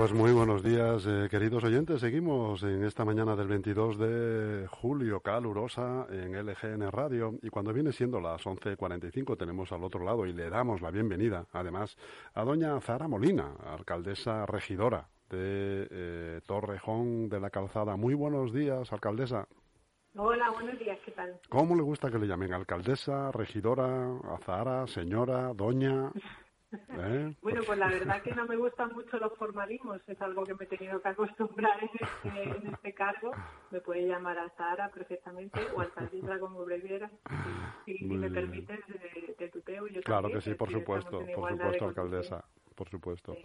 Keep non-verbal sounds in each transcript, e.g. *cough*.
Pues muy buenos días, eh, queridos oyentes. Seguimos en esta mañana del 22 de julio, calurosa, en LGN Radio. Y cuando viene siendo las 11.45, tenemos al otro lado y le damos la bienvenida, además, a doña Zara Molina, alcaldesa regidora de eh, Torrejón de la Calzada. Muy buenos días, alcaldesa. Hola, buenos días, ¿qué tal? ¿Cómo le gusta que le llamen? ¿Alcaldesa, regidora, Zara, señora, doña? *laughs* ¿Eh? *laughs* Bueno, pues la verdad *laughs* que no me gustan mucho los formalismos, es algo que me he tenido que acostumbrar en este, en este cargo. Me puede llamar a Sara perfectamente o alcaldesa como prefiera. Si, si me permites, te, tuteo. Yo claro que sí, por supuesto, por supuesto, alcaldesa por supuesto.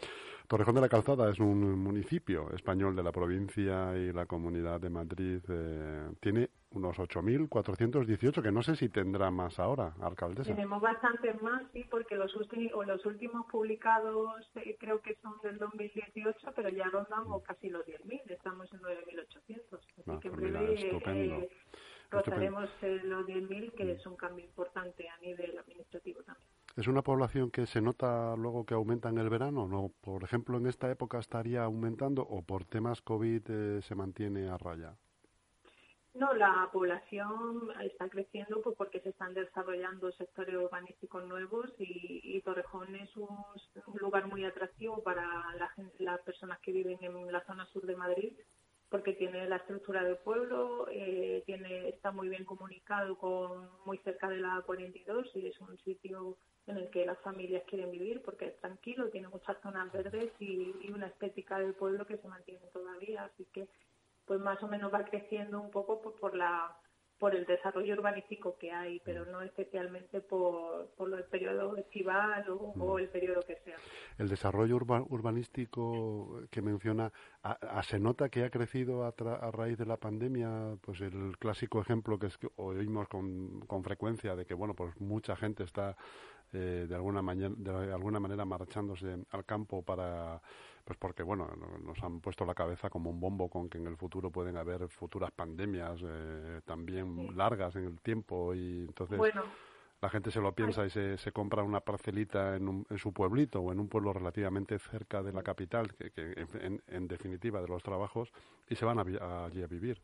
Torrejón de la Calzada es un municipio español de la provincia y la comunidad de Madrid. Eh, tiene unos 8.418, que no sé si tendrá más ahora, alcaldesa. Tenemos bastantes más, sí, porque los, últimos, los últimos publicados eh, creo que son del 2018, pero ya rondamos casi los 10.000, estamos en 9.800. Así ah, que en breve eh, rozaremos los 10.000, que es un cambio importante a nivel administrativo también. ¿Es una población que se nota luego que aumenta en el verano? ¿No? Por ejemplo, en esta época estaría aumentando o por temas COVID eh, se mantiene a raya. No, la población está creciendo pues, porque se están desarrollando sectores urbanísticos nuevos y, Torrejón es un, lugar muy atractivo para las personas que viven en la zona sur de Madrid porque tiene la estructura del pueblo, eh, tiene, está muy bien comunicado con muy cerca de la 42 y es un sitio en el que las familias quieren vivir porque es tranquilo, tiene muchas zonas verdes y, una estética del pueblo que se mantiene todavía, así que pues más o menos va creciendo un poco por la por el desarrollo urbanístico que hay, pero no especialmente por, por el periodo estival o, mm. el periodo que sea. El desarrollo urbanístico que menciona, ¿se nota que ha crecido a, a, raíz de la pandemia? Pues el clásico ejemplo que, es que oímos con, con frecuencia de que, bueno, pues mucha gente está eh, de, alguna de alguna manera marchándose al campo para pues porque bueno nos han puesto la cabeza como un bombo con que en el futuro pueden haber futuras pandemias eh, también largas en el tiempo y entonces la gente se lo piensa y se, se compra una parcelita en, en, su pueblito o en un pueblo relativamente cerca de la capital que, que en, definitiva de los trabajos y se van allí a vivir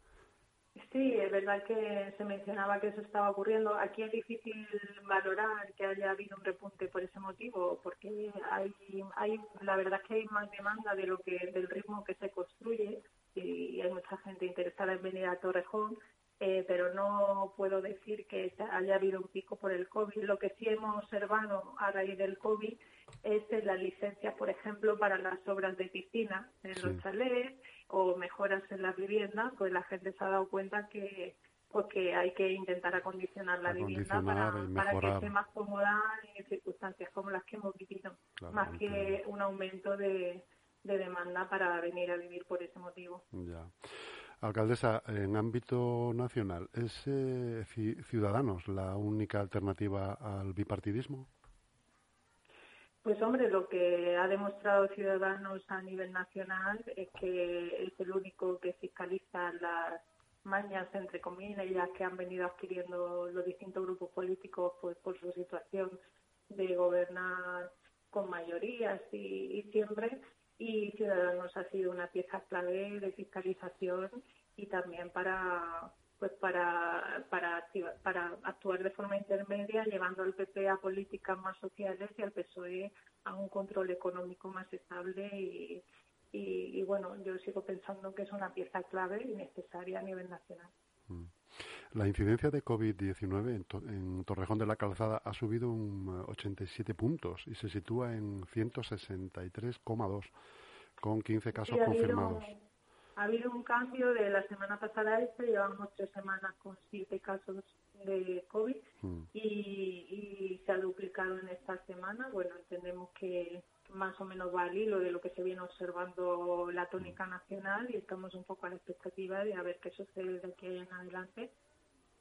Sí, es verdad que se mencionaba que eso estaba ocurriendo. Aquí es difícil valorar que haya habido un repunte por ese motivo, porque hay, hay la verdad es que hay más demanda de lo que del ritmo que se construye y hay mucha gente interesada en venir a Torrejón, eh, pero no puedo decir que haya habido un pico por el COVID. Lo que sí hemos observado a raíz del COVID es las licencias, por ejemplo, para las obras de piscina en los chalets o mejoras en la vivienda, pues la gente se ha dado cuenta que porque pues hay que intentar acondicionar la vivienda para, para, que esté más cómoda en circunstancias como las que hemos vivido, más que un aumento de, de, demanda para venir a vivir por ese motivo. Ya. Alcaldesa, en ámbito nacional, ¿es eh, Ciudadanos la única alternativa al bipartidismo? Pues hombre, lo que ha demostrado Ciudadanos a nivel nacional es que es el único que fiscaliza las mañas, entre comillas, que han venido adquiriendo los distintos grupos políticos pues por su situación de gobernar con mayorías y, y siempre. Y Ciudadanos ha sido una pieza clave de fiscalización y también para pues para, para, para actuar de forma intermedia, llevando al PP a políticas más sociales y al PSOE a un control económico más estable y, y, bueno, yo sigo pensando que es una pieza clave y necesaria a nivel nacional. Mm. La incidencia de COVID-19 en, en, Torrejón de la Calzada ha subido un 87 puntos y se sitúa en 163,2 con 15 casos confirmados. Ha habido un cambio de la semana pasada a esta, llevamos tres semanas con siete casos de COVID mm. y, se ha duplicado en esta semana. Bueno, entendemos que más o menos va al hilo de lo que se viene observando la tónica nacional y estamos un poco a la expectativa de a ver qué sucede de aquí en adelante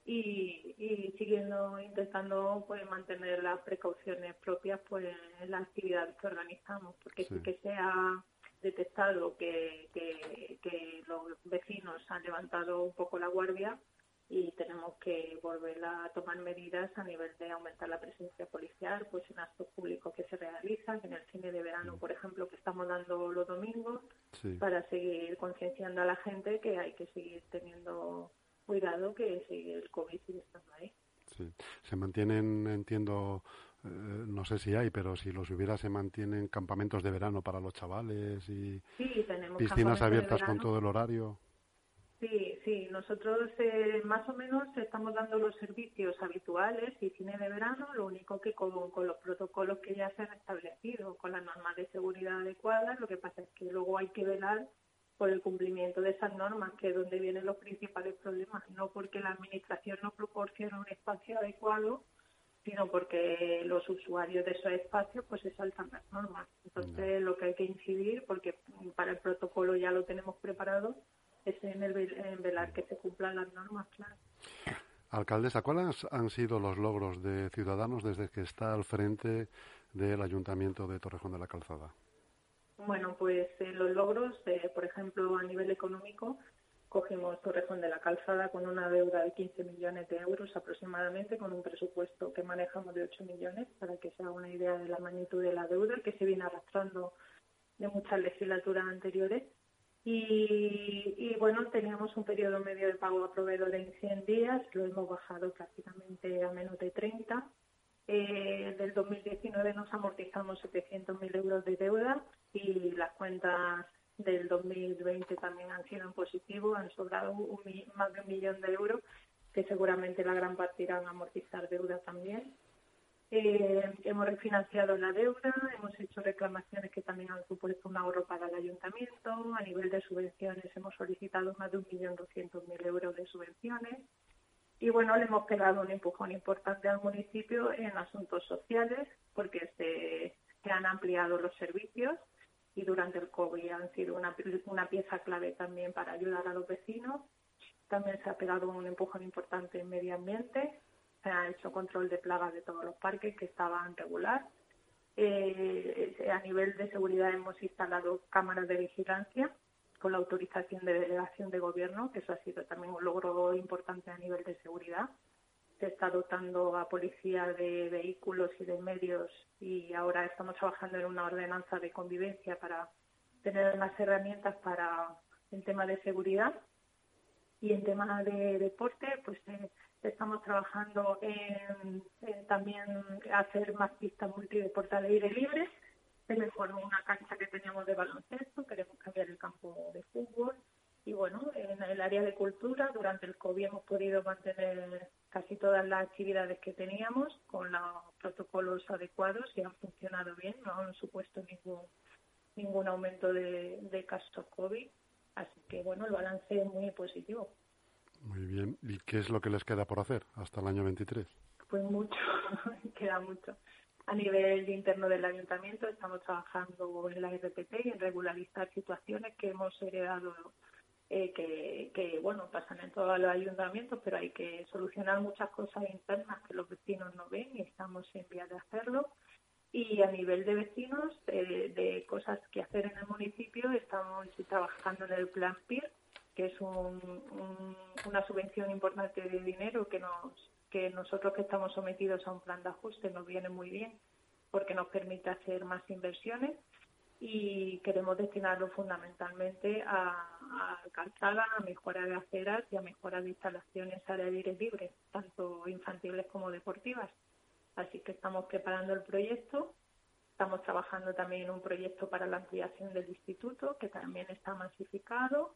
y, y siguiendo intentando pues mantener las precauciones propias pues en las actividades que organizamos porque sí que sea detectado que, que, los vecinos han levantado un poco la guardia, y tenemos que volver a tomar medidas a nivel de aumentar la presencia policial pues en actos públicos que se realizan, en el cine de verano, por ejemplo, que estamos dando los domingos, para seguir concienciando a la gente que hay que seguir teniendo cuidado, que sigue el COVID sigue estando ahí. Sí. Se mantienen, entiendo, eh, no sé si hay, pero si los hubiera, se mantienen campamentos de verano para los chavales y piscinas abiertas con todo el horario. Sí, sí, nosotros eh, más o menos estamos dando los servicios habituales y cine de verano, lo único que con, los protocolos que ya se han establecido, con las normas de seguridad adecuadas, lo que pasa es que luego hay que velar por el cumplimiento de esas normas, que es donde vienen los principales problemas, no porque la Administración no proporciona un espacio adecuado, sino porque los usuarios de esos espacios pues se saltan las normas. Entonces, lo que hay que incidir, porque para el protocolo ya lo tenemos preparado, es en, el, velar que se cumplan las normas, claro. Alcaldesa, ¿cuáles han sido los logros de Ciudadanos desde que está al frente del Ayuntamiento de Torrejón de la Calzada? Bueno, pues eh, los logros, eh, por ejemplo, a nivel económico, cogimos Torrejón de la Calzada con una deuda de 15 millones de euros aproximadamente, con un presupuesto que manejamos de 8 millones, para que se haga una idea de la magnitud de la deuda que se viene arrastrando de muchas legislaturas anteriores. Y, bueno, teníamos un periodo medio de pago a proveedores en 100 días, lo hemos bajado prácticamente a menos de 30. Eh, del 2019 nos amortizamos 700.000 euros de deuda y las cuentas del 2020 también han sido en positivo, han sobrado más de un millón de euros, que seguramente la gran parte irán a amortizar deuda también. Eh, hemos refinanciado la deuda, hemos hecho reclamaciones que también han supuesto un ahorro para el ayuntamiento. A nivel de subvenciones hemos solicitado más de 1.200.000 euros de subvenciones. Y bueno, le hemos pegado un empujón importante al municipio en asuntos sociales porque se, han ampliado los servicios y durante el COVID han sido una, una pieza clave también para ayudar a los vecinos. También se ha pegado un empujón importante en medio ambiente se ha hecho control de plagas de todos los parques que estaban regular. Eh, a nivel de seguridad hemos instalado cámaras de vigilancia con la autorización de delegación de gobierno, que eso ha sido también un logro importante a nivel de seguridad. Se está dotando a policía de vehículos y de medios y ahora estamos trabajando en una ordenanza de convivencia para tener más herramientas para el tema de seguridad. Y en tema de deporte, pues eh, Estamos trabajando en, también hacer más pistas multideporte al aire libre. Se mejoró una cancha que teníamos de baloncesto, queremos cambiar el campo de fútbol. Y bueno, en el área de cultura, durante el COVID hemos podido mantener casi todas las actividades que teníamos con los protocolos adecuados y han funcionado bien, no han supuesto ningún, ningún aumento de, de casos COVID. Así que bueno, el balance es muy positivo. Muy bien. ¿Y qué es lo que les queda por hacer hasta el año 23? Pues mucho, *laughs* queda mucho. A nivel interno del ayuntamiento estamos trabajando en la RPT y en regularizar situaciones que hemos heredado eh, que, bueno, pasan en todos los ayuntamientos, pero hay que solucionar muchas cosas internas que los vecinos no ven y estamos en vía de hacerlo. Y a nivel de vecinos, eh, de cosas que hacer en el municipio, estamos trabajando en el plan PIR, que es una subvención importante de dinero que nos que nosotros que estamos sometidos a un plan de ajuste nos viene muy bien porque nos permite hacer más inversiones y queremos destinarlo fundamentalmente a, a calzada, a mejora de aceras y a mejora de instalaciones al aire libre, tanto infantiles como deportivas. Así que estamos preparando el proyecto. Estamos trabajando también en un proyecto para la ampliación del instituto, que también está masificado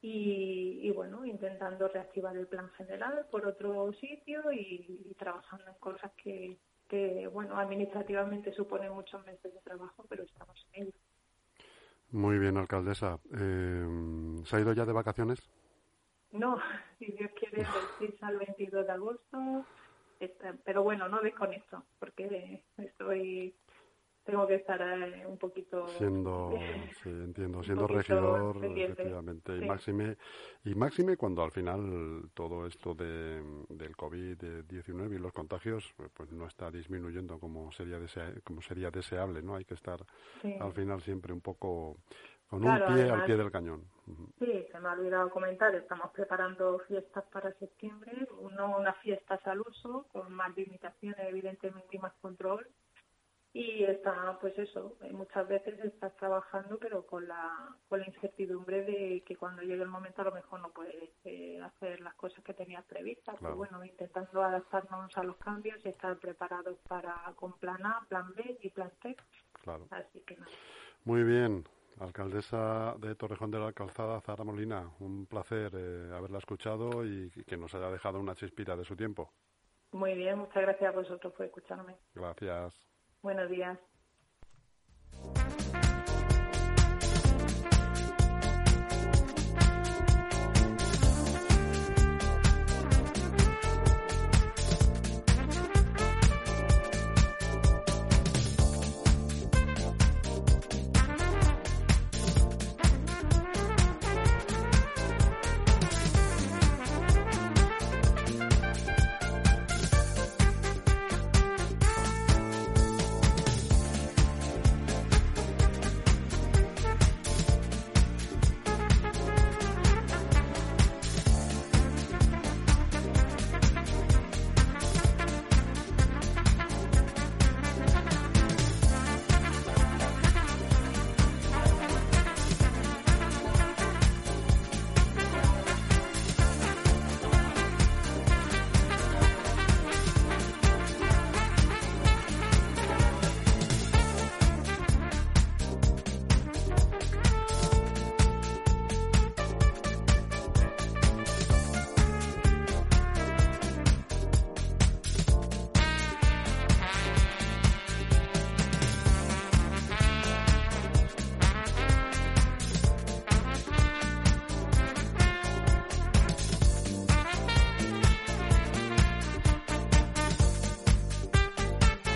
y, bueno, intentando reactivar el plan general por otro sitio y, trabajando en cosas que, que, bueno, administrativamente suponen muchos meses de trabajo, pero estamos en ello. Muy bien, alcaldesa. Eh, ¿Se ha ido ya de vacaciones? No, *laughs* si Dios quiere, del 6 al 22 de agosto. pero bueno, no con esto, porque estoy tengo que estar eh, un poquito siendo *laughs* sí entiendo siendo regidor efectivamente. Y máxime y máxime cuando al final todo esto de, del covid 19 y los contagios pues no está disminuyendo como sería como sería deseable no hay que estar al final siempre un poco con un pie al pie del cañón. Sí, se me ha olvidado comentar, estamos preparando fiestas para septiembre, no unas fiestas al uso, con más limitaciones evidentemente y más control, y está pues eso muchas veces estás trabajando pero con la con la incertidumbre de que cuando llegue el momento a lo mejor no puedes eh, hacer las cosas que tenías previstas pues bueno intentando adaptarnos a los cambios y estar preparados para con plan A plan B y plan C claro así que muy bien Alcaldesa de Torrejón de la Calzada, Zara Molina, un placer eh, haberla escuchado y que nos haya dejado una chispita de su tiempo. Muy bien, muchas gracias a vosotros por escucharme. Gracias. Buenos días.